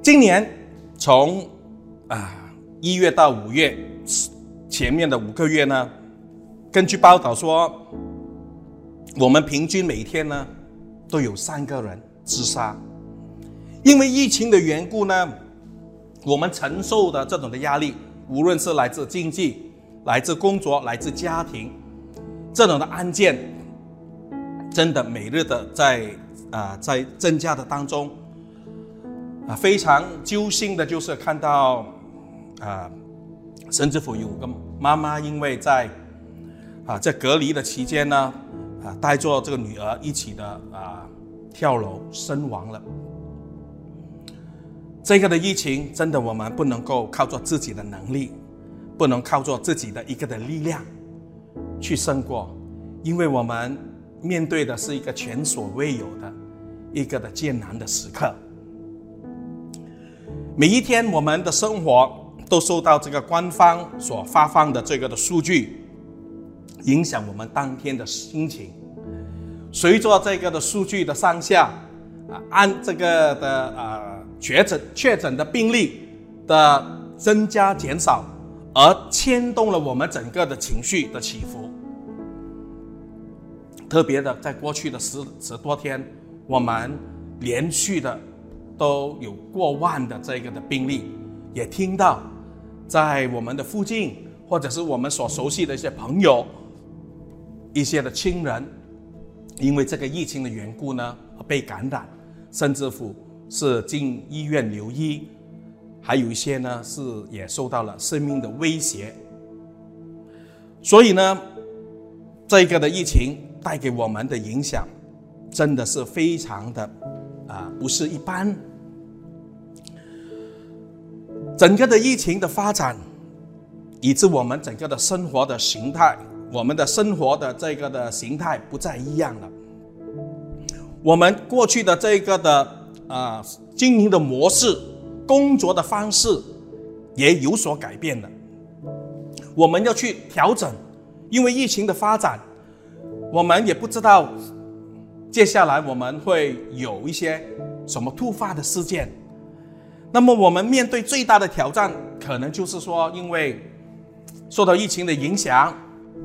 今年从啊一月到五月前面的五个月呢，根据报道说，我们平均每天呢都有三个人自杀。因为疫情的缘故呢，我们承受的这种的压力，无论是来自经济、来自工作、来自家庭，这种的案件，真的每日的在啊在增加的当中，啊非常揪心的就是看到啊，甚至乎有个妈妈因为在啊在隔离的期间呢，啊带着这个女儿一起的啊跳楼身亡了。这个的疫情真的，我们不能够靠着自己的能力，不能靠着自己的一个的力量去胜过，因为我们面对的是一个前所未有的一个的艰难的时刻。每一天，我们的生活都受到这个官方所发放的这个的数据影响，我们当天的心情。随着这个的数据的上下啊，按这个的啊。确诊确诊的病例的增加减少，而牵动了我们整个的情绪的起伏。特别的，在过去的十十多天，我们连续的都有过万的这个的病例，也听到在我们的附近，或者是我们所熟悉的一些朋友、一些的亲人，因为这个疫情的缘故呢，而被感染，甚至乎。是进医院留医，还有一些呢是也受到了生命的威胁。所以呢，这个的疫情带给我们的影响，真的是非常的啊，不是一般。整个的疫情的发展，以致我们整个的生活的形态，我们的生活的这个的形态不再一样了。我们过去的这个的。啊，经营的模式、工作的方式也有所改变了。我们要去调整，因为疫情的发展，我们也不知道接下来我们会有一些什么突发的事件。那么，我们面对最大的挑战，可能就是说，因为受到疫情的影响，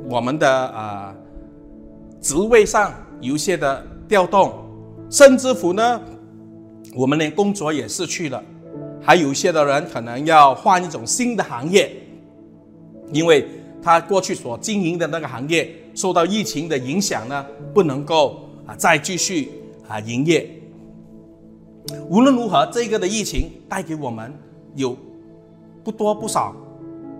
我们的啊职位上有一些的调动，甚至乎呢。我们连工作也失去了，还有一些的人可能要换一种新的行业，因为他过去所经营的那个行业受到疫情的影响呢，不能够啊再继续啊营业。无论如何，这个的疫情带给我们有不多不少，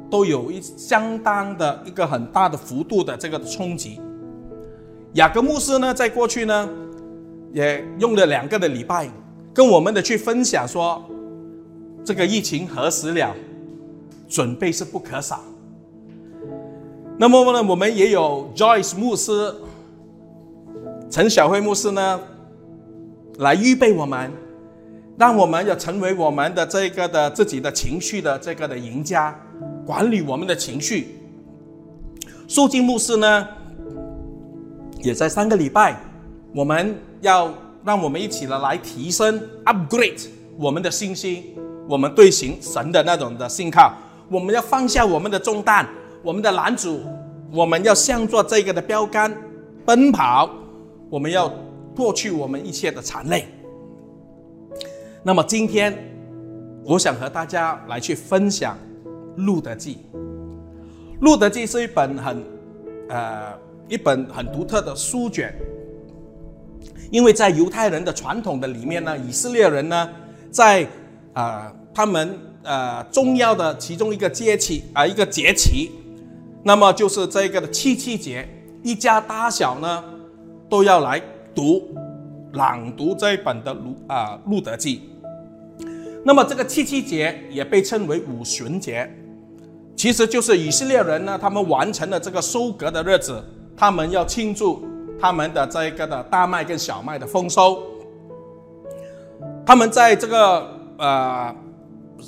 都有一相当的一个很大的幅度的这个冲击。雅各牧师呢，在过去呢，也用了两个的礼拜。跟我们的去分享说，这个疫情何时了？准备是不可少。那么呢，我们也有 Joyce 牧师、陈小慧牧师呢，来预备我们，让我们要成为我们的这个的自己的情绪的这个的赢家，管理我们的情绪。肃静牧师呢，也在三个礼拜，我们要。让我们一起的来提升、upgrade 我们的信心，我们对行神的那种的信靠。我们要放下我们的重担，我们的拦阻，我们要向着这个的标杆奔跑。我们要脱去我们一切的残累。那么今天，我想和大家来去分享《路德记》。《路德记》是一本很呃一本很独特的书卷。因为在犹太人的传统的里面呢，以色列人呢，在啊他们呃重要的其中一个节期啊一个节期，那么就是这个的七七节，一家大小呢都要来读朗读这一本的路啊路德记。那么这个七七节也被称为五旬节，其实就是以色列人呢他们完成了这个收割的日子，他们要庆祝。他们的这个的大麦跟小麦的丰收，他们在这个呃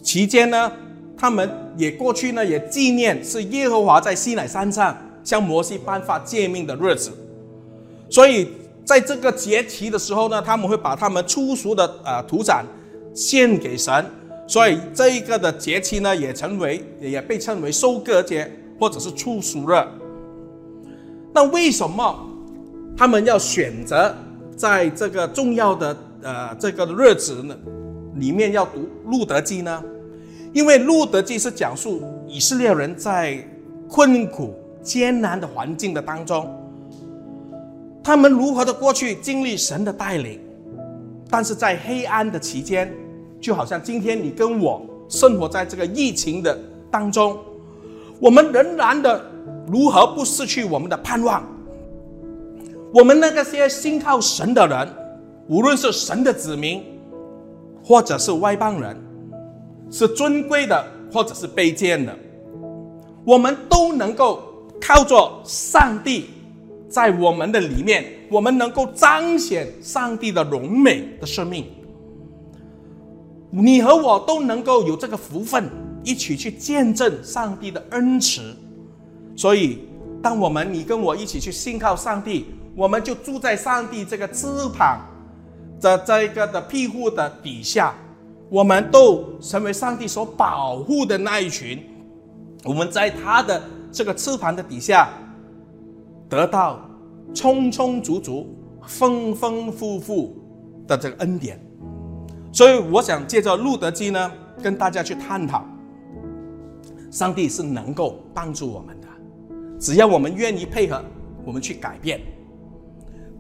期间呢，他们也过去呢也纪念是耶和华在西乃山上向摩西颁发诫命的日子，所以在这个节期的时候呢，他们会把他们粗俗的呃土产献给神，所以这一个的节期呢，也成为也被称为收割节或者是处暑日。那为什么他们要选择在这个重要的呃这个日子呢里面要读路德记呢？因为路德记是讲述以色列人在困苦艰难的环境的当中，他们如何的过去经历神的带领，但是在黑暗的期间，就好像今天你跟我生活在这个疫情的当中，我们仍然的如何不失去我们的盼望？我们那个些信靠神的人，无论是神的子民，或者是外邦人。是尊贵的，或者是卑贱的，我们都能够靠着上帝在我们的里面，我们能够彰显上帝的荣美的生命。你和我都能够有这个福分，一起去见证上帝的恩慈。所以，当我们你跟我一起去信靠上帝，我们就住在上帝这个翅膀的这个的庇护的底下。我们都成为上帝所保护的那一群，我们在他的这个翅膀的底下，得到充充足足、丰丰富富的这个恩典。所以，我想借着路德基呢，跟大家去探讨，上帝是能够帮助我们的，只要我们愿意配合，我们去改变。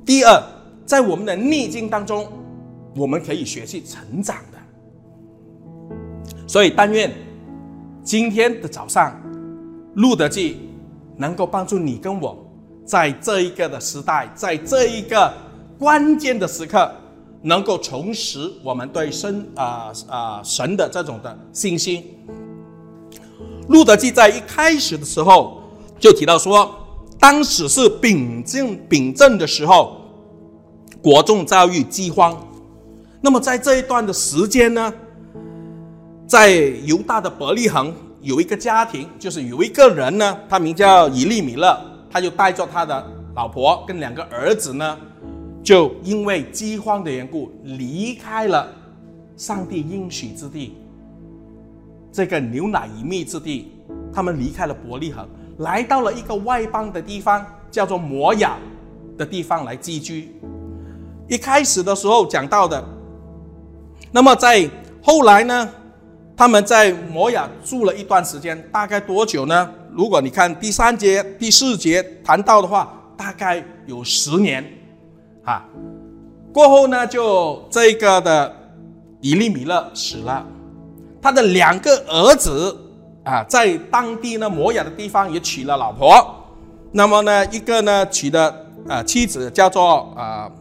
第二，在我们的逆境当中，我们可以学习成长的。所以，但愿今天的早上，路德记能够帮助你跟我，在这一个的时代，在这一个关键的时刻，能够重拾我们对神啊啊神的这种的信心。路德记在一开始的时候就提到说，当时是秉正秉正的时候，国众遭遇饥荒。那么在这一段的时间呢？在犹大的伯利恒有一个家庭，就是有一个人呢，他名叫以利米勒，他就带着他的老婆跟两个儿子呢，就因为饥荒的缘故离开了上帝应许之地，这个牛奶与蜜之地，他们离开了伯利恒，来到了一个外邦的地方，叫做摩亚的地方来寄居。一开始的时候讲到的，那么在后来呢？他们在摩亚住了一段时间，大概多久呢？如果你看第三节、第四节谈到的话，大概有十年，啊，过后呢，就这个的以利米勒死了，他的两个儿子啊，在当地呢摩亚的地方也娶了老婆，那么呢，一个呢娶的啊妻子叫做啊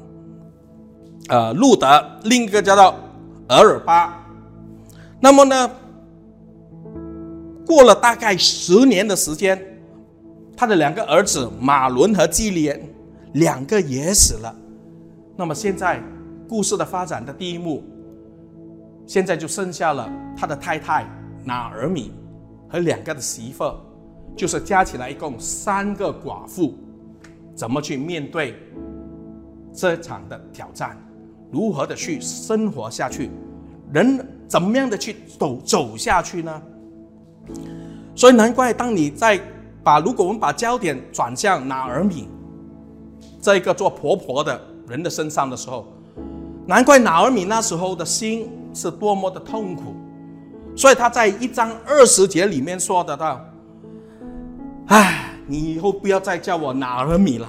呃路德，另一个叫做俄尔巴。那么呢，过了大概十年的时间，他的两个儿子马伦和基连两个也死了。那么现在故事的发展的第一幕，现在就剩下了他的太太拿尔米和两个的媳妇，就是加起来一共三个寡妇，怎么去面对这场的挑战？如何的去生活下去？人？怎么样的去走走下去呢？所以难怪，当你在把如果我们把焦点转向拿尔米这个做婆婆的人的身上的时候，难怪拿尔米那时候的心是多么的痛苦。所以他在一章二十节里面说的到：“唉，你以后不要再叫我拿尔米了，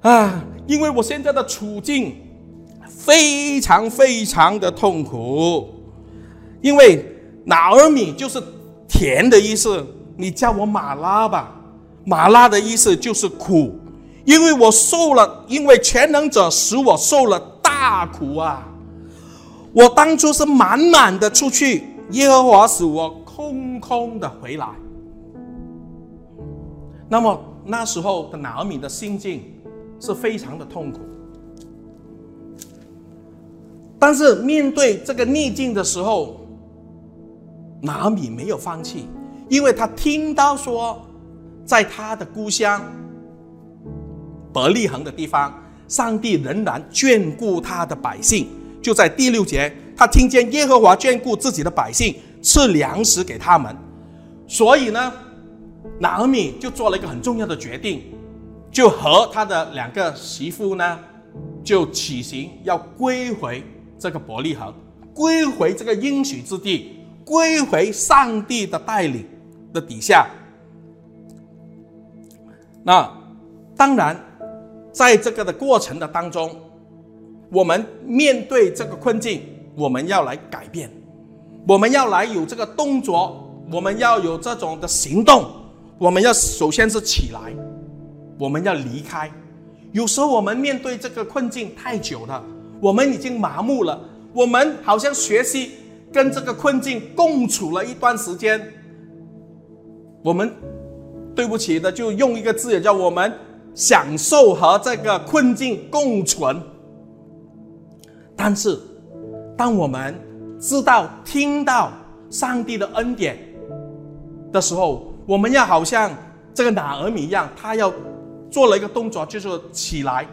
啊，因为我现在的处境。”非常非常的痛苦，因为拿尔米就是甜的意思，你叫我马拉吧，马拉的意思就是苦，因为我受了，因为全能者使我受了大苦啊！我当初是满满的出去，耶和华使我空空的回来。那么那时候的拿米的心境是非常的痛苦。但是面对这个逆境的时候，拿米没有放弃，因为他听到说，在他的故乡伯利恒的地方，上帝仍然眷顾他的百姓。就在第六节，他听见耶和华眷顾自己的百姓，赐粮食给他们，所以呢，拿俄米就做了一个很重要的决定，就和他的两个媳妇呢，就起行要归回这个伯利恒，归回这个应许之地，归回上帝的带领的底下。那当然，在这个的过程的当中，我们面对这个困境。我们要来改变，我们要来有这个动作，我们要有这种的行动。我们要首先是起来，我们要离开。有时候我们面对这个困境太久了，我们已经麻木了。我们好像学习跟这个困境共处了一段时间，我们对不起的就用一个字，也叫我们享受和这个困境共存。但是。当我们知道、听到上帝的恩典的时候，我们要好像这个拿尔米一样，他要做了一个动作，就是起来，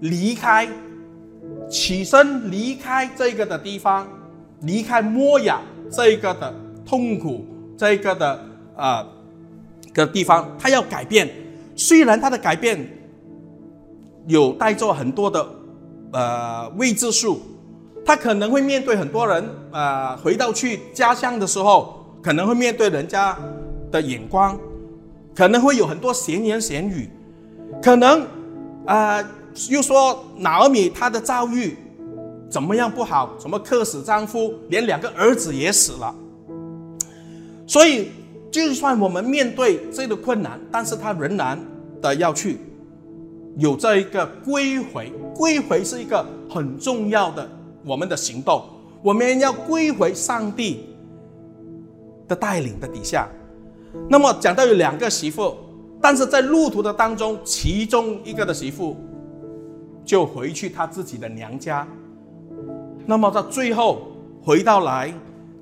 离开，起身离开这个的地方，离开摩亚这个的痛苦，这个的啊个地方，他要改变。虽然他的改变有带着很多的呃未知数。他可能会面对很多人，啊，回到去家乡的时候，可能会面对人家的眼光，可能会有很多闲言闲语，可能，啊，又说老米他的遭遇怎么样不好，什么克死丈夫，连两个儿子也死了。所以，就算我们面对这个困难，但是他仍然的要去有这一个归回，归回是一个很重要的。我们的行动，我们要归回上帝的带领的底下。那么讲到有两个媳妇，但是在路途的当中，其中一个的媳妇就回去她自己的娘家。那么到最后回到来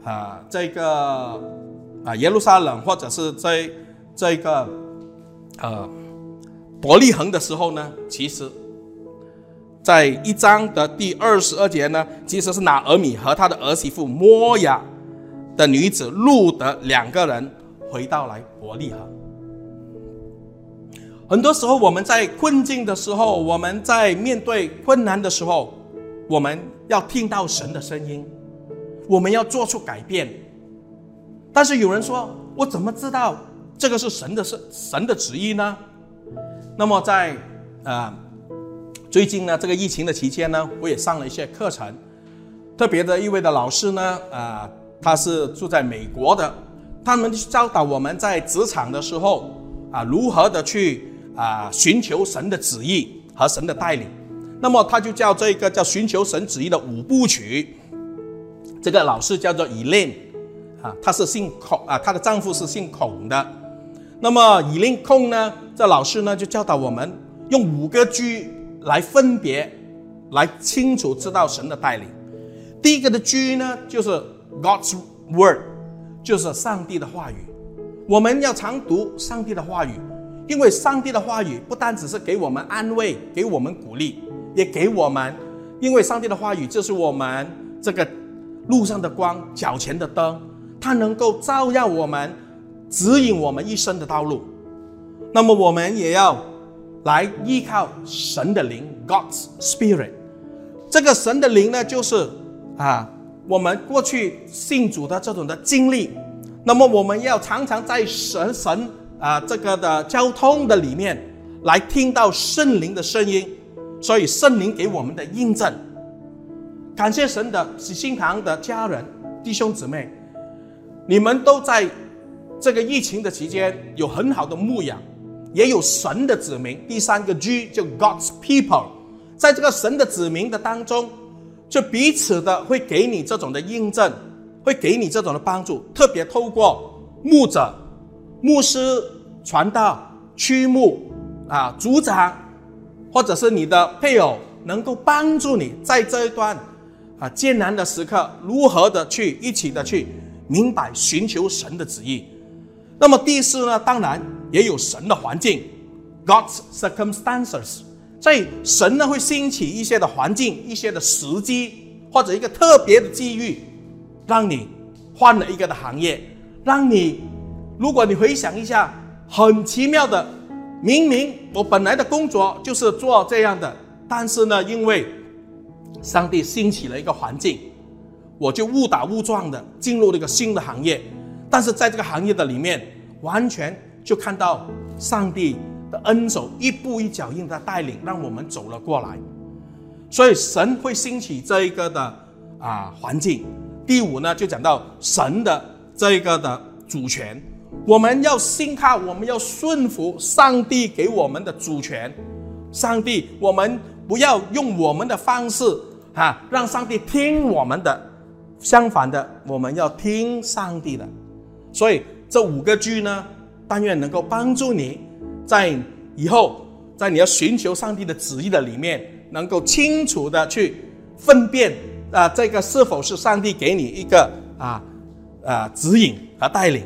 啊，这个啊耶路撒冷或者是在这个呃伯利恒的时候呢，其实。在一章的第二十二节呢，其实是拿俄米和他的儿媳妇摩亚的女子路德两个人回到来伯利恒。很多时候我们在困境的时候，我们在面对困难的时候，我们要听到神的声音，我们要做出改变。但是有人说：“我怎么知道这个是神的是神的旨意呢？”那么在啊。最近呢，这个疫情的期间呢，我也上了一些课程。特别的一位的老师呢，啊，他是住在美国的，他们教导我们在职场的时候啊，如何的去啊寻求神的旨意和神的带领。那么他就叫这个叫寻求神旨意的五部曲。这个老师叫做 Elaine，啊，他是姓孔啊，她的丈夫是姓孔的。那么 Elaine 孔呢，这老师呢就教导我们用五个句。来分别，来清楚知道神的带领。第一个的居呢，就是 God's word，就是上帝的话语。我们要常读上帝的话语，因为上帝的话语不单只是给我们安慰、给我们鼓励，也给我们，因为上帝的话语就是我们这个路上的光、脚前的灯，它能够照耀我们，指引我们一生的道路。那么我们也要。来依靠神的灵，God's Spirit。这个神的灵呢，就是啊，我们过去信主的这种的经历。那么我们要常常在神神啊这个的交通的里面，来听到圣灵的声音。所以圣灵给我们的印证，感谢神的喜心堂的家人弟兄姊妹，你们都在这个疫情的期间有很好的牧养。也有神的子民，第三个 G 就 God's people，在这个神的子民的当中，就彼此的会给你这种的印证，会给你这种的帮助。特别透过牧者、牧师、传道、区牧啊、组长，或者是你的配偶，能够帮助你在这一段啊艰难的时刻，如何的去一起的去明白寻求神的旨意。那么第四呢，当然。也有神的环境，God's circumstances，所以神呢会兴起一些的环境、一些的时机，或者一个特别的机遇，让你换了一个的行业，让你，如果你回想一下，很奇妙的，明明我本来的工作就是做这样的，但是呢，因为上帝兴起了一个环境，我就误打误撞的进入了一个新的行业，但是在这个行业的里面，完全就看到上帝的恩手一步一脚印的带领，让我们走了过来。所以神会兴起这一个的啊环境。第五呢，就讲到神的这一个的主权，我们要信靠，我们要顺服上帝给我们的主权。上帝，我们不要用我们的方式。啊，让上帝听我们的，相反的，我们要听上帝的。所以这五个句呢，但愿能够帮助你，在以后，在你要寻求上帝的旨意的里面，能够清楚的去分辨啊，这个是否是上帝给你一个啊啊指引和带领。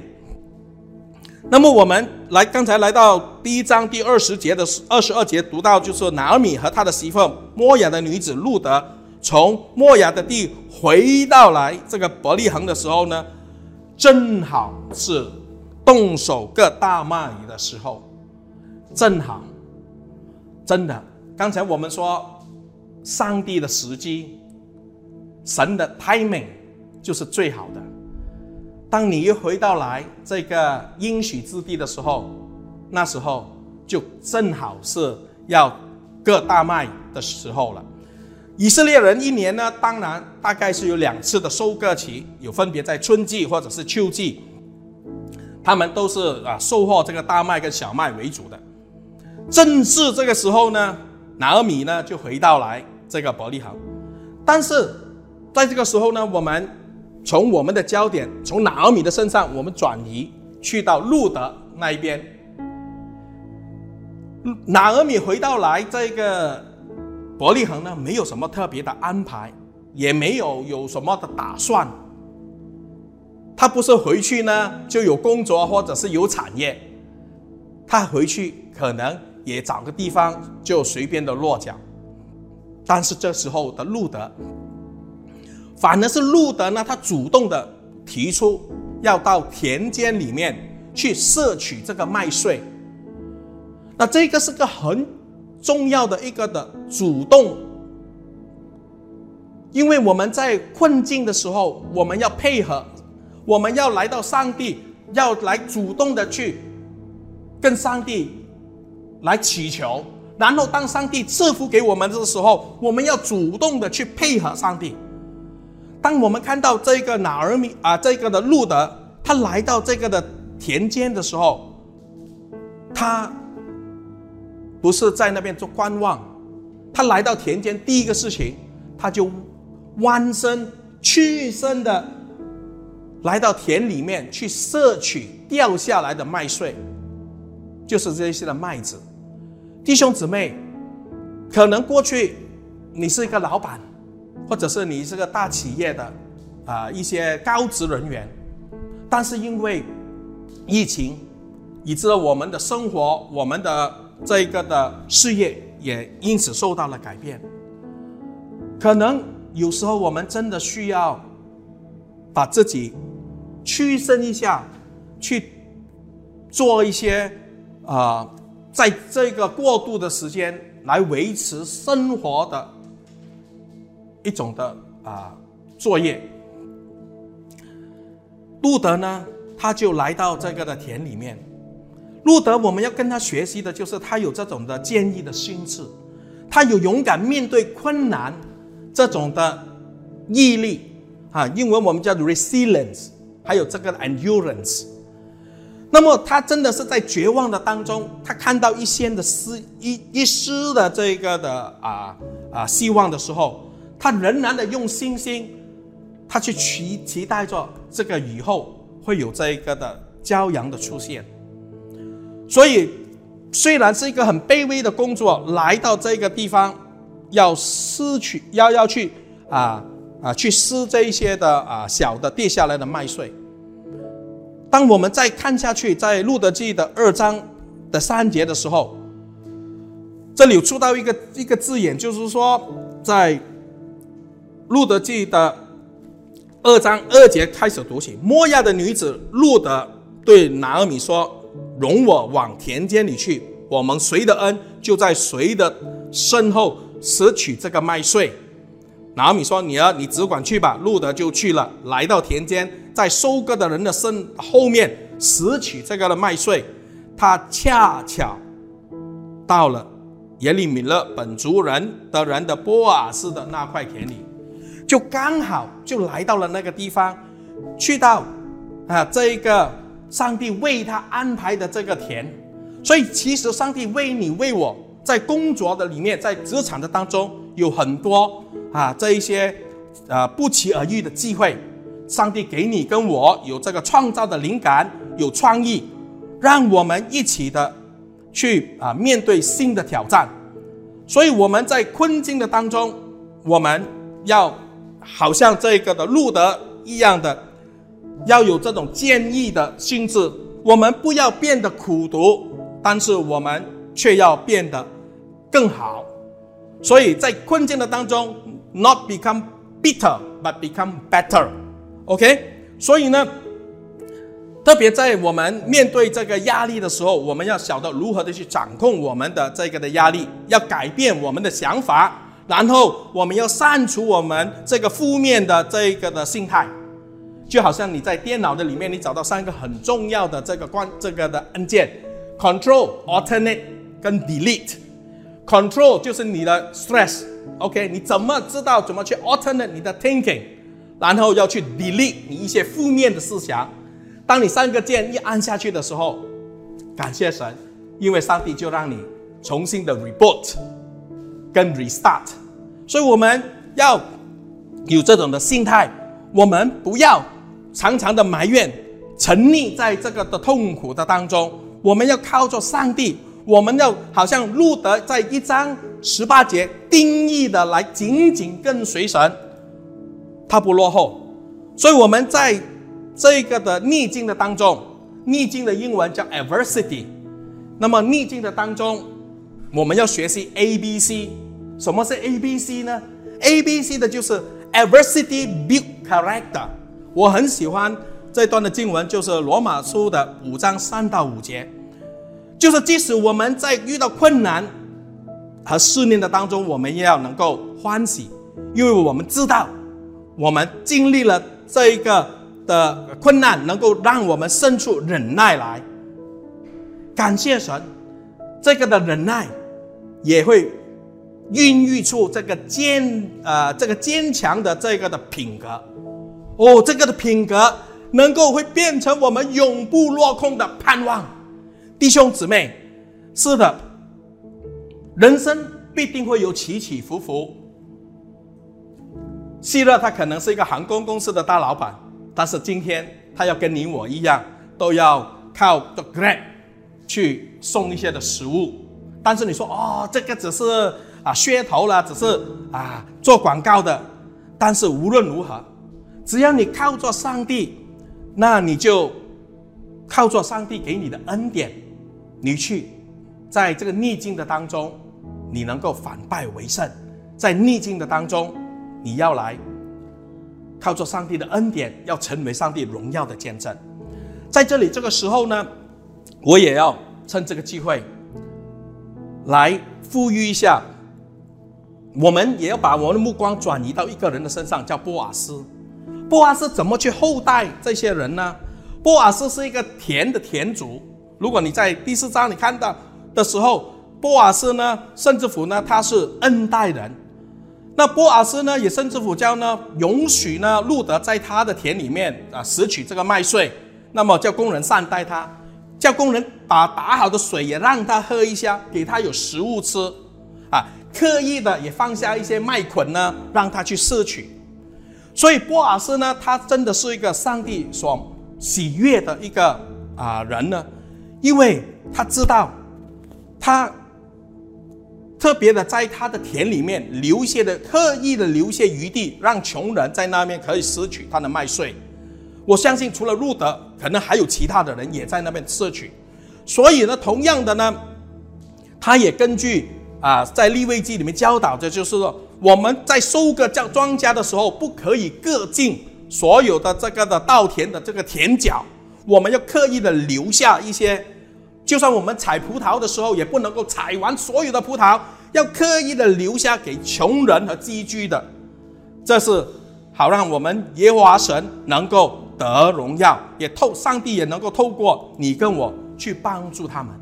那么我们来，刚才来到第一章第二十节的二十二节，读到就是拿尔米和他的媳妇摩雅的女子路德。从莫雅的地回到来这个伯利恒的时候呢，正好是动手割大麦的时候，正好，真的，刚才我们说上帝的时机，神的 timing 就是最好的。当你一回到来这个应许之地的时候，那时候就正好是要割大麦的时候了。以色列人一年呢，当然大概是有两次的收割期，有分别在春季或者是秋季，他们都是啊收获这个大麦跟小麦为主的。正是这个时候呢，拿尔米呢就回到来这个伯利恒，但是在这个时候呢，我们从我们的焦点从拿尔米的身上，我们转移去到路德那一边。拿尔米回到来这个。伯利恒呢，没有什么特别的安排，也没有有什么的打算。他不是回去呢就有工作或者是有产业，他回去可能也找个地方就随便的落脚。但是这时候的路德，反而是路德呢，他主动的提出要到田间里面去摄取这个麦穗。那这个是个很。重要的一个的主动，因为我们在困境的时候，我们要配合，我们要来到上帝，要来主动的去跟上帝来祈求，然后当上帝赐福给我们的时候，我们要主动的去配合上帝。当我们看到这个哪儿米啊，这个的路德，他来到这个的田间的时候，他。不是在那边做观望，他来到田间，第一个事情，他就弯身屈身的来到田里面去摄取掉下来的麦穗，就是这些的麦子。弟兄姊妹，可能过去你是一个老板，或者是你是个大企业的啊一些高职人员，但是因为疫情，以致我们的生活，我们的。这个的事业也因此受到了改变。可能有时候我们真的需要把自己屈伸一下，去做一些啊，在这个过渡的时间来维持生活的一种的啊作业。路德呢，他就来到这个的田里面。路德，我们要跟他学习的就是他有这种的坚毅的心智，他有勇敢面对困难这种的毅力啊，英文我们叫 resilience，还有这个 endurance。那么他真的是在绝望的当中，他看到一线的丝一一丝的这个的啊啊希望的时候，他仍然的用信心，他去期期待着这个以后会有这一个的骄阳的出现。所以，虽然是一个很卑微的工作，来到这个地方，要失去，要要去啊啊去撕这一些的啊小的跌下来的麦穗。当我们再看下去，在路德记的二章的三节的时候，这里有出到一个一个字眼，就是说，在路德记的二章二节开始读起。摩亚的女子路德对拿俄米说：“容我往田间里去，我们谁的恩就在谁的身后拾取这个麦穗。”拿俄米说：“女儿，你只管去吧。”路德就去了，来到田间，在收割的人的身后面拾取这个的麦穗。他恰巧到了耶利米勒本族人的人的波尔斯的那块田里。就刚好就来到了那个地方，去到啊这一个上帝为他安排的这个田，所以其实上帝为你为我在工作的里面，在职场的当中有很多啊这一些啊不期而遇的机会，上帝给你跟我有这个创造的灵感，有创意，让我们一起的去啊面对新的挑战，所以我们在困境的当中，我们要。好像这个的路德一样的，要有这种坚毅的心智。我们不要变得苦读，但是我们却要变得更好。所以在困境的当中，not become bitter but become better。OK，所以呢，特别在我们面对这个压力的时候，我们要晓得如何的去掌控我们的这个的压力，要改变我们的想法。然后我们要删除我们这个负面的这个的心态，就好像你在电脑的里面，你找到三个很重要的这个关这个的按键：Control、Alternate 跟 Delete。Control 就是你的 stress，OK？你怎么知道怎么去 Alternate 你的 thinking？然后要去 Delete 你一些负面的思想。当你三个键一按下去的时候，感谢神，因为上帝就让你重新的 reboot。跟 restart，所以我们要有这种的心态，我们不要常常的埋怨，沉溺在这个的痛苦的当中。我们要靠着上帝，我们要好像路德在一章十八节定义的来紧紧跟随神，他不落后。所以我们在这个的逆境的当中，逆境的英文叫 adversity。那么逆境的当中，我们要学习 A B C。什么是 A B C 呢？A B C 的就是 adversity build character。我很喜欢这段的经文，就是罗马书的五章三到五节，就是即使我们在遇到困难和试炼的当中，我们也要能够欢喜，因为我们知道我们经历了这一个的困难，能够让我们生出忍耐来。感谢神，这个的忍耐也会。孕育出这个坚呃这个坚强的这个的品格，哦，这个的品格能够会变成我们永不落空的盼望。弟兄姊妹，是的，人生必定会有起起伏伏。希勒他可能是一个航空公司的大老板，但是今天他要跟你我一样，都要靠 the Grab 去送一些的食物。但是你说哦，这个只是。啊，噱头了，只是啊做广告的。但是无论如何，只要你靠着上帝，那你就靠着上帝给你的恩典，你去在这个逆境的当中，你能够反败为胜。在逆境的当中，你要来靠着上帝的恩典，要成为上帝荣耀的见证。在这里这个时候呢，我也要趁这个机会来呼吁一下。我们也要把我们的目光转移到一个人的身上，叫波瓦斯。波瓦斯怎么去厚待这些人呢？波瓦斯是一个田的田主。如果你在第四章你看到的时候，波瓦斯呢，甚至乎呢，他是恩待人。那波瓦斯呢，也甚至乎叫呢，允许呢，路德在他的田里面啊，拾取这个麦穗。那么叫工人善待他，叫工人把打好的水也让他喝一下，给他有食物吃，啊。刻意的也放下一些麦捆呢，让他去摄取。所以波尔斯呢，他真的是一个上帝所喜悦的一个啊人呢，因为他知道，他特别的在他的田里面留下的特意的留下余地，让穷人在那边可以拾取他的麦穗。我相信除了路德，可能还有其他的人也在那边摄取。所以呢，同样的呢，他也根据。啊，在立位记里面教导的就是说，我们在收割叫庄稼的时候，不可以割尽所有的这个的稻田的这个田角，我们要刻意的留下一些。就算我们采葡萄的时候，也不能够采完所有的葡萄，要刻意的留下给穷人和寄居的。这是好让我们耶和华神能够得荣耀，也透上帝也能够透过你跟我去帮助他们。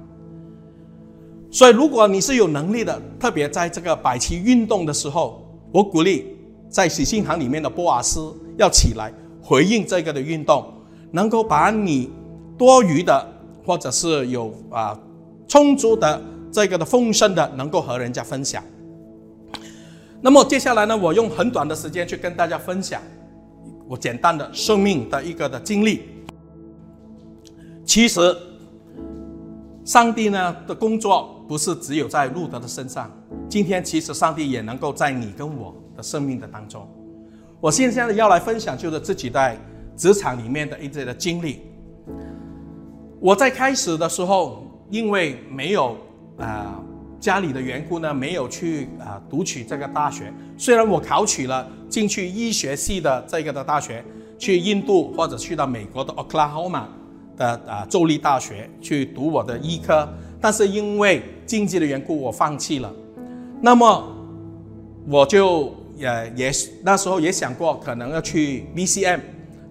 所以，如果你是有能力的，特别在这个百期运动的时候，我鼓励在喜信堂里面的波瓦斯要起来回应这个的运动，能够把你多余的。或者是有啊充足的这个的丰盛的，能够和人家分享。那么接下来呢，我用很短的时间去跟大家分享我简单的生命的一个的经历。其实，上帝呢的工作不是只有在路德的身上，今天其实上帝也能够在你跟我的生命的当中。我现在要来分享就是自己在职场里面的一些的经历。我在开始的时候，因为没有啊家里的缘故呢，没有去啊读取这个大学。虽然我考取了进去医学系的这个的大学，去印度或者去到美国的 Oklahoma 的啊州立大学去读我的医科，但是因为经济的缘故，我放弃了。那么我就也也那时候也想过可能要去 BCM，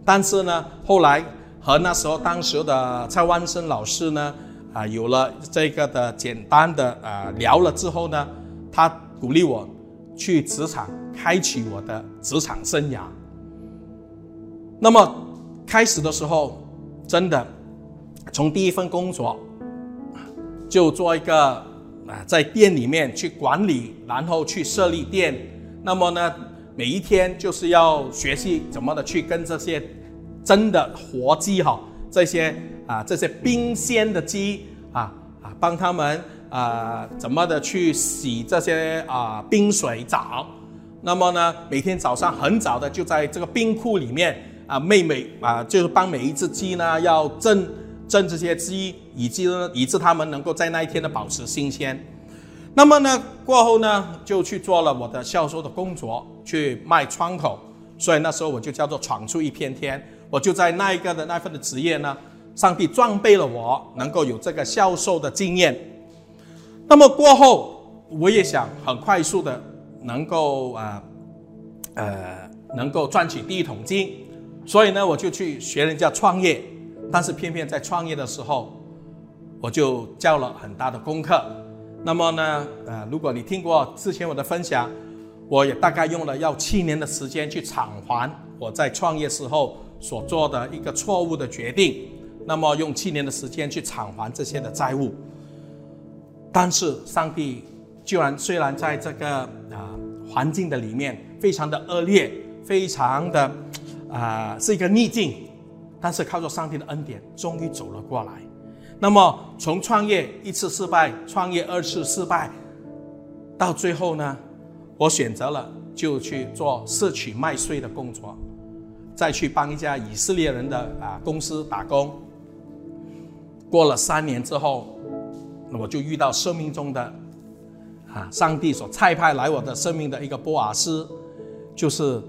但是呢后来。和那时候当时的蔡万生老师呢，啊，有了这个的简单的啊聊了之后呢，他鼓励我去职场开启我的职场生涯。那么开始的时候，真的从第一份工作就做一个啊，在店里面去管理，然后去设立店。那么呢，每一天就是要学习怎么的去跟这些。真的活鸡哈，这些啊，这些冰鲜的鸡啊啊，帮他们啊怎么的去洗这些啊冰水澡？那么呢，每天早上很早的就在这个冰库里面啊，妹妹啊，就是帮每一只鸡呢要蒸蒸这些鸡，以及呢，以致他们能够在那一天的保持新鲜。那么呢，过后呢，就去做了我的销售的工作，去卖窗口。所以那时候我就叫做闯出一片天。我就在那一个的那份的职业呢，上帝装备了我，能够有这个销售的经验。那么过后，我也想很快速的能够啊，呃，能够赚取第一桶金，所以呢，我就去学人家创业。但是偏偏在创业的时候，我就交了很大的功课。那么呢，呃，如果你听过之前我的分享，我也大概用了要七年的时间去偿还我在创业时候。所做的一个错误的决定，那么用七年的时间去偿还这些的债务，但是上帝居然虽然在这个啊环境的里面非常的恶劣，非常的啊是一个逆境，但是靠着上帝的恩典，终于走了过来。那么从创业一次失败，创业二次失败，到最后呢，我选择了就去做摄取麦穗的工作。再去帮一家以色列人的啊公司打工，过了三年之后，我就遇到生命中的啊上帝所差派来我的生命的一个波尔斯，就是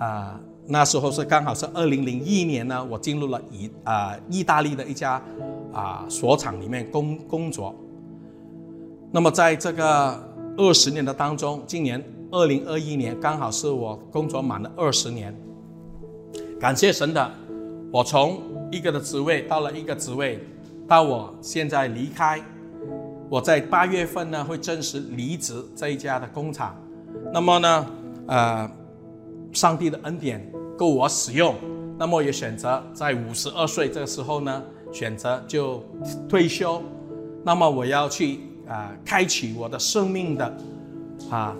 啊那时候是刚好是二零零一年呢，我进入了意啊意大利的一家啊锁厂里面工工作。那么在这个二十年的当中，今年二零二一年刚好是我工作满了二十年。感谢神的，我从一个的职位到了一个职位，到我现在离开，我在八月份呢会正式离职这一家的工厂。那么呢，呃，上帝的恩典够我使用，那么也选择在五十二岁这个时候呢，选择就退休。那么我要去啊，开启我的生命的啊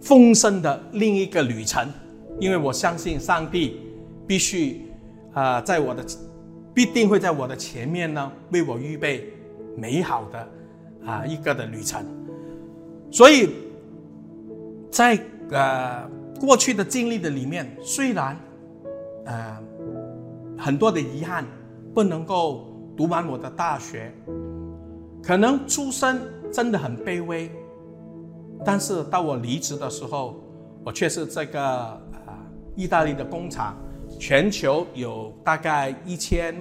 丰盛的另一个旅程，因为我相信上帝。必须啊，在我的必定会在我的前面呢，为我预备美好的啊一个的旅程。所以，在呃过去的经历的里面，虽然呃很多的遗憾不能够读完我的大学，可能出身真的很卑微，但是到我离职的时候，我却是这个啊意大利的工厂，全球有大概一千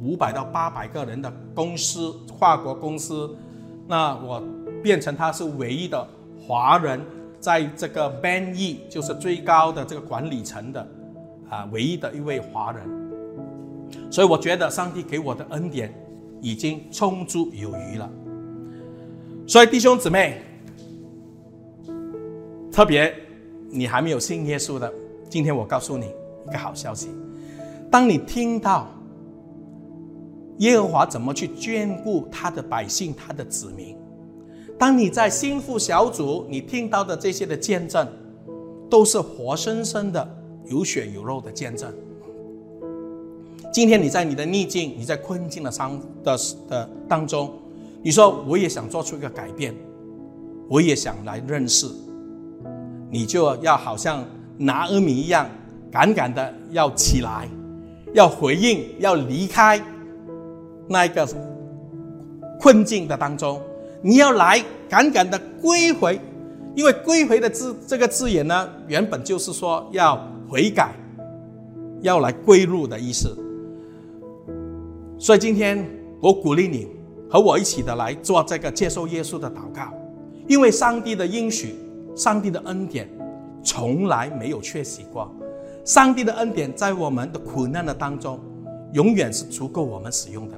五百到八百个人的公司，跨国公司，那我变成他是唯一的华人，在这个 Band E 就是最高的这个管理层的啊唯一的一位华人，所以我觉得上帝给我的恩典已经充足有余了。所以弟兄姊妹，特别你还没有信耶稣的，今天我告诉你一个好消息：当你听到耶和华怎么去眷顾他的百姓、他的子民，当你在心腹小组你听到的这些的见证，都是活生生的、有血有肉的见证。今天你在你的逆境、你在困境的伤的的当中。你说我也想做出一个改变，我也想来认识，你就要好像拿阿米一样，敢敢的要起来，要回应，要离开那一个困境的当中，你要来敢敢的归回，因为归回的字这个字眼呢，原本就是说要悔改，要来归入的意思。所以今天我鼓励你。和我一起的来做这个接受耶稣的祷告，因为上帝的应许、上帝的恩典从来没有缺席过。上帝的恩典在我们的苦难的当中，永远是足够我们使用的。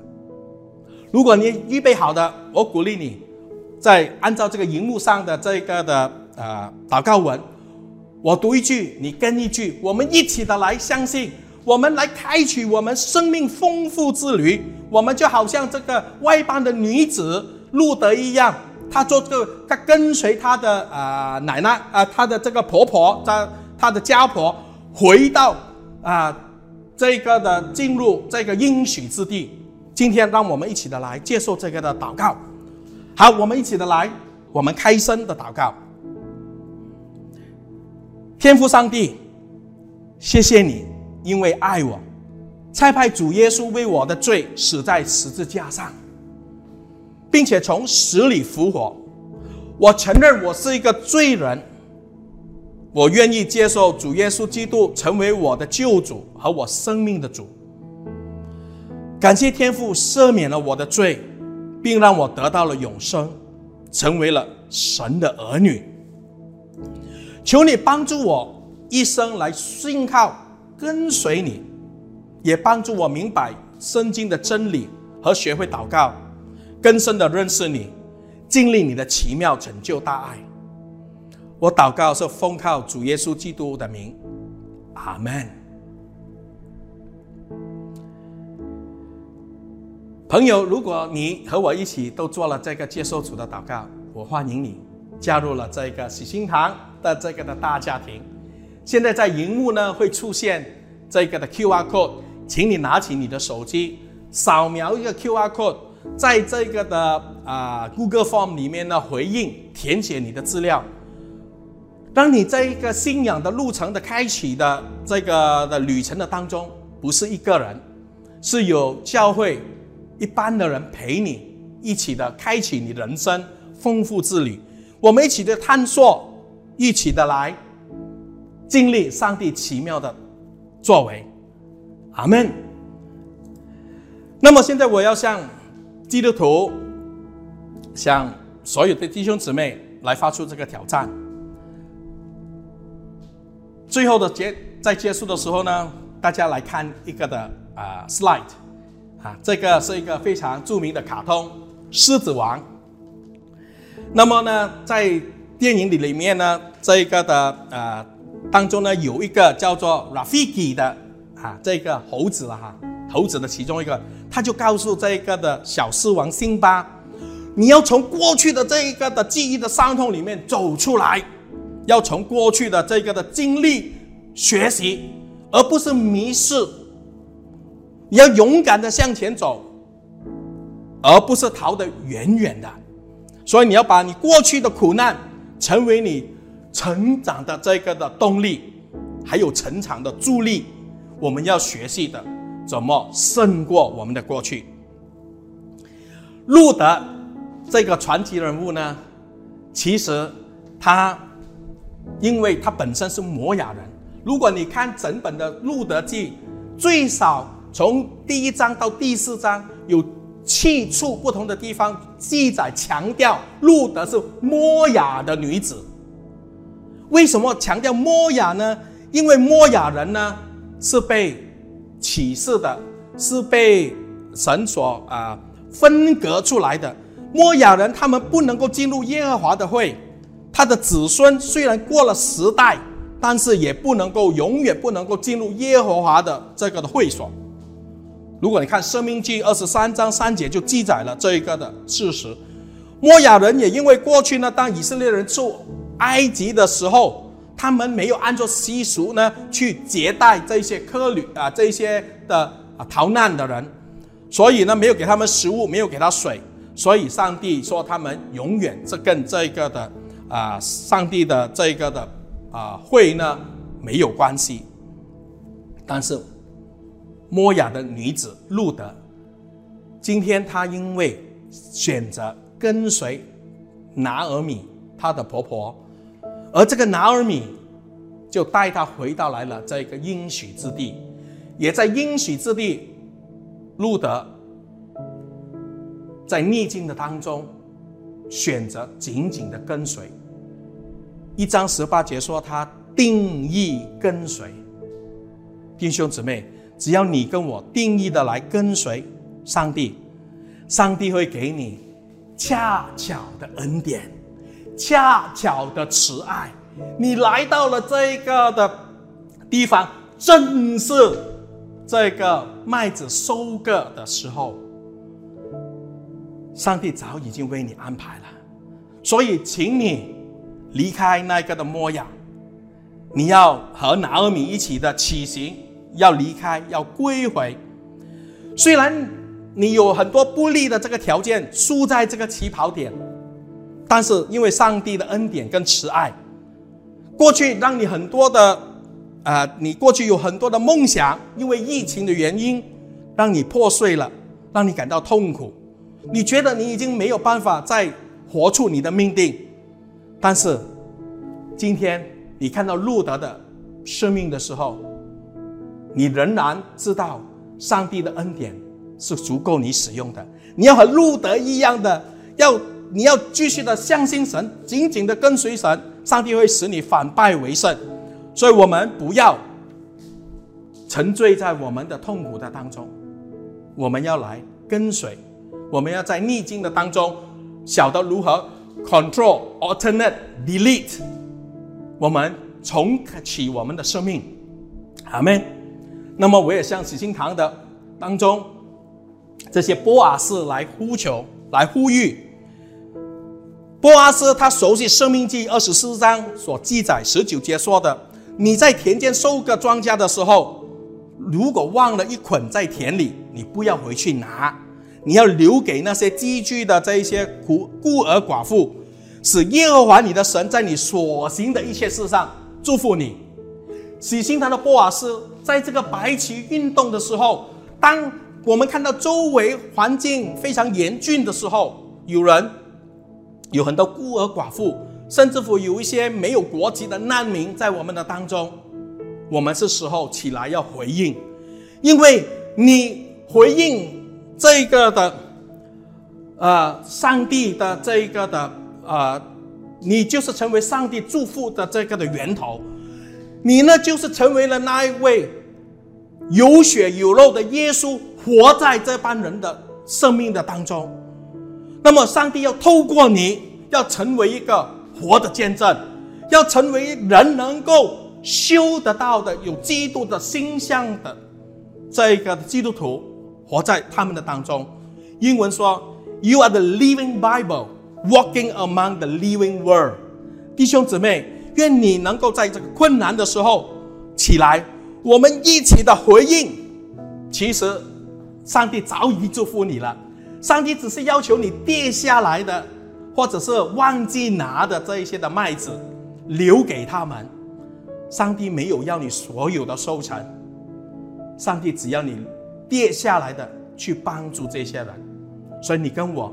如果你预备好的，我鼓励你，在按照这个荧幕上的这个的呃祷告文，我读一句，你跟一句，我们一起的来相信，我们来开启我们生命丰富之旅。我们就好像这个外邦的女子路德一样，她做这个，她跟随她的啊奶奶啊，她的这个婆婆，她她的家婆回到啊这个的进入这个应许之地。今天让我们一起的来接受这个的祷告。好，我们一起的来，我们开声的祷告。天父上帝，谢谢你，因为爱我。差派主耶稣为我的罪死在十字架上，并且从死里复活。我承认我是一个罪人，我愿意接受主耶稣基督成为我的救主和我生命的主。感谢天父赦免了我的罪，并让我得到了永生，成为了神的儿女。求你帮助我一生来信靠跟随你。也帮助我明白圣经的真理和学会祷告，更深的认识你，经历你的奇妙成就大爱。我祷告是奉靠主耶稣基督的名，阿门。朋友，如果你和我一起都做了这个接受主的祷告，我欢迎你加入了这个喜心堂的这个的大家庭。现在在荧幕呢会出现这个的 Q R code。请你拿起你的手机，扫描一个 QR code，在这个的啊 Google Form 里面呢回应填写你的资料。当你在一个信仰的路程的开启的这个的旅程的当中，不是一个人，是有教会一般的人陪你一起的开启你人生丰富之旅。我们一起的探索，一起的来经历上帝奇妙的作为。阿门。那么现在我要向基督徒、向所有的弟兄姊妹来发出这个挑战。最后的结在结束的时候呢，大家来看一个的啊 slide 啊，这个是一个非常著名的卡通《狮子王》。那么呢，在电影里里面呢，这个的呃当中呢，有一个叫做 Rafiki 的。啊，这个猴子了哈，猴子的其中一个，他就告诉这个的小狮王辛巴，你要从过去的这一个的记忆的伤痛里面走出来，要从过去的这个的经历学习，而不是迷失。你要勇敢的向前走，而不是逃得远远的。所以你要把你过去的苦难成为你成长的这个的动力，还有成长的助力。我们要学习的，怎么胜过我们的过去？路德这个传奇人物呢？其实他因为他本身是摩亚人。如果你看整本的路德记，最少从第一章到第四章有去处不同的地方记载强调路德是摩亚的女子。为什么强调摩亚呢？因为摩亚人呢是被启示的，是被神所啊分隔出来的。摩亚人他们不能够进入耶和华的会，他的子孙虽然过了时代。但是也不能够永远不能够进入耶和华的这个的会所。如果你看《生命记》二十三章三节，就记载了这一个的事实。摩亚人也因为过去呢，当以色列人出埃及的时候，他们没有按照习俗呢去接待这些客旅啊，这些的啊逃难的人，所以呢没有给他们食物，没有给他水，所以上帝说他们永远这跟这个的啊，上帝的这个的。啊，会呢没有关系，但是摩雅的女子路德，今天她因为选择跟随拿尔米她的婆婆，而这个拿尔米就带她回到来了这个应许之地，也在应许之地，路德在逆境的当中选择紧紧的跟随。一章十八节说，他定义跟随。弟兄姊妹，只要你跟我定义的来跟随上帝，上帝会给你恰巧的恩典，恰巧的慈爱。你来到了这个的地方，正是这个麦子收割的时候，上帝早已经为你安排了，所以，请你。离开那个的模样，你要和拿阿米一起的起行，要离开，要归回。虽然你有很多不利的这个条件，输在这个起跑点，但是因为上帝的恩典跟慈爱，过去让你很多的，啊，你过去有很多的梦想，因为疫情的原因，让你破碎了，让你感到痛苦，你觉得你已经没有办法再活出你的命定。但是，今天你看到路德的生命的时候，你仍然知道上帝的恩典是足够你使用的。你要和路德一样的，要你要继续的相信神，紧紧的跟随神，上帝会使你反败为胜。所以，我们不要沉醉在我们的痛苦的当中，我们要来跟随，我们要在逆境的当中晓得如何。Control, alternate, delete，我们重启我们的生命，阿门。那么我也向喜心堂的当中这些波阿斯来呼求，来呼吁。波阿斯他熟悉《生命记》二十四章所记载十九节说的：“你在田间收割庄稼的时候，如果忘了一捆在田里，你不要回去拿。”你要留给那些积聚的这一些孤孤儿寡妇，使耶和华你的神在你所行的一切事上祝福你。喜心堂的波瓦斯在这个白旗运动的时候，当我们看到周围环境非常严峻的时候，有人有很多孤儿寡妇，甚至乎有一些没有国籍的难民在我们的当中，我们是时候起来要回应，因为你回应。这个的，呃，上帝的这一个的，呃，你就是成为上帝祝福的这个的源头，你呢就是成为了那一位有血有肉的耶稣，活在这帮人的生命的当中。那么，上帝要透过你，要成为一个活的见证，要成为人能够修得到的有基督的心象的这个基督徒。活在他们的当中。英文说：“You are the living Bible, walking among the living world。”弟兄姊妹，愿你能够在这个困难的时候起来，我们一起的回应。其实，上帝早已祝福你了。上帝只是要求你跌下来的，或者是忘记拿的这一些的麦子，留给他们。上帝没有要你所有的收成，上帝只要你。跌下来的去帮助这些人，所以你跟我，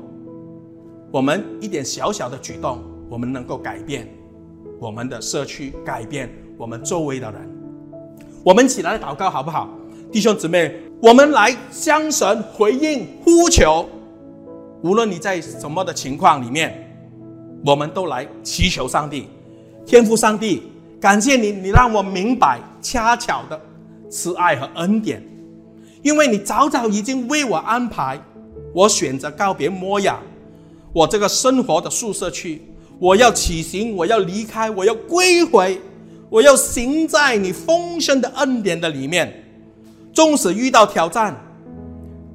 我们一点小小的举动，我们能够改变我们的社区，改变我们周围的人。我们起来祷告好不好，弟兄姊妹？我们来向神回应呼求。无论你在什么的情况里面，我们都来祈求上帝，天父上帝，感谢你，你让我明白恰巧的慈爱和恩典，因为你早早已经为我安排，我选择告别摩亚，我这个生活的宿舍区，我要起行，我要离开，我要归回，我要行在你丰盛的恩典的里面，纵使遇到挑战。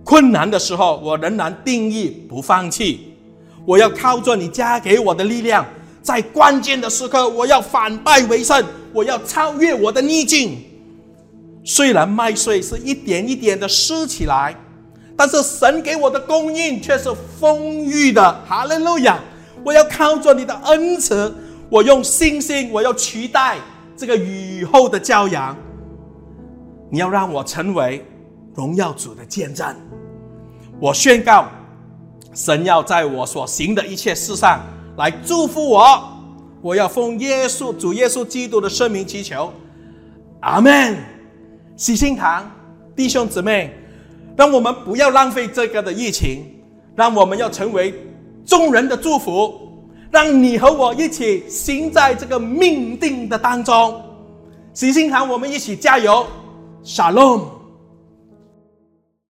困难的时候，我仍然定义不放弃。我要靠着你加给我的力量，在关键的时刻，我要反败为胜。我要超越我的逆境。虽然麦穗是一点一点的湿起来，但是神给我的供应却是丰裕的。哈利路亚！我要靠着你的恩慈，我用信心，我要取代这个雨后的骄阳。你要让我成为荣耀主的见证。我宣告，神要在我所行的一切事上来祝福我。我要奉耶稣主耶稣基督的圣名祈求，阿门。喜心堂弟兄姊妹，让我们不要浪费这个的疫情，让我们要成为众人的祝福，让你和我一起行在这个命定的当中。喜心堂，我们一起加油，，shalom。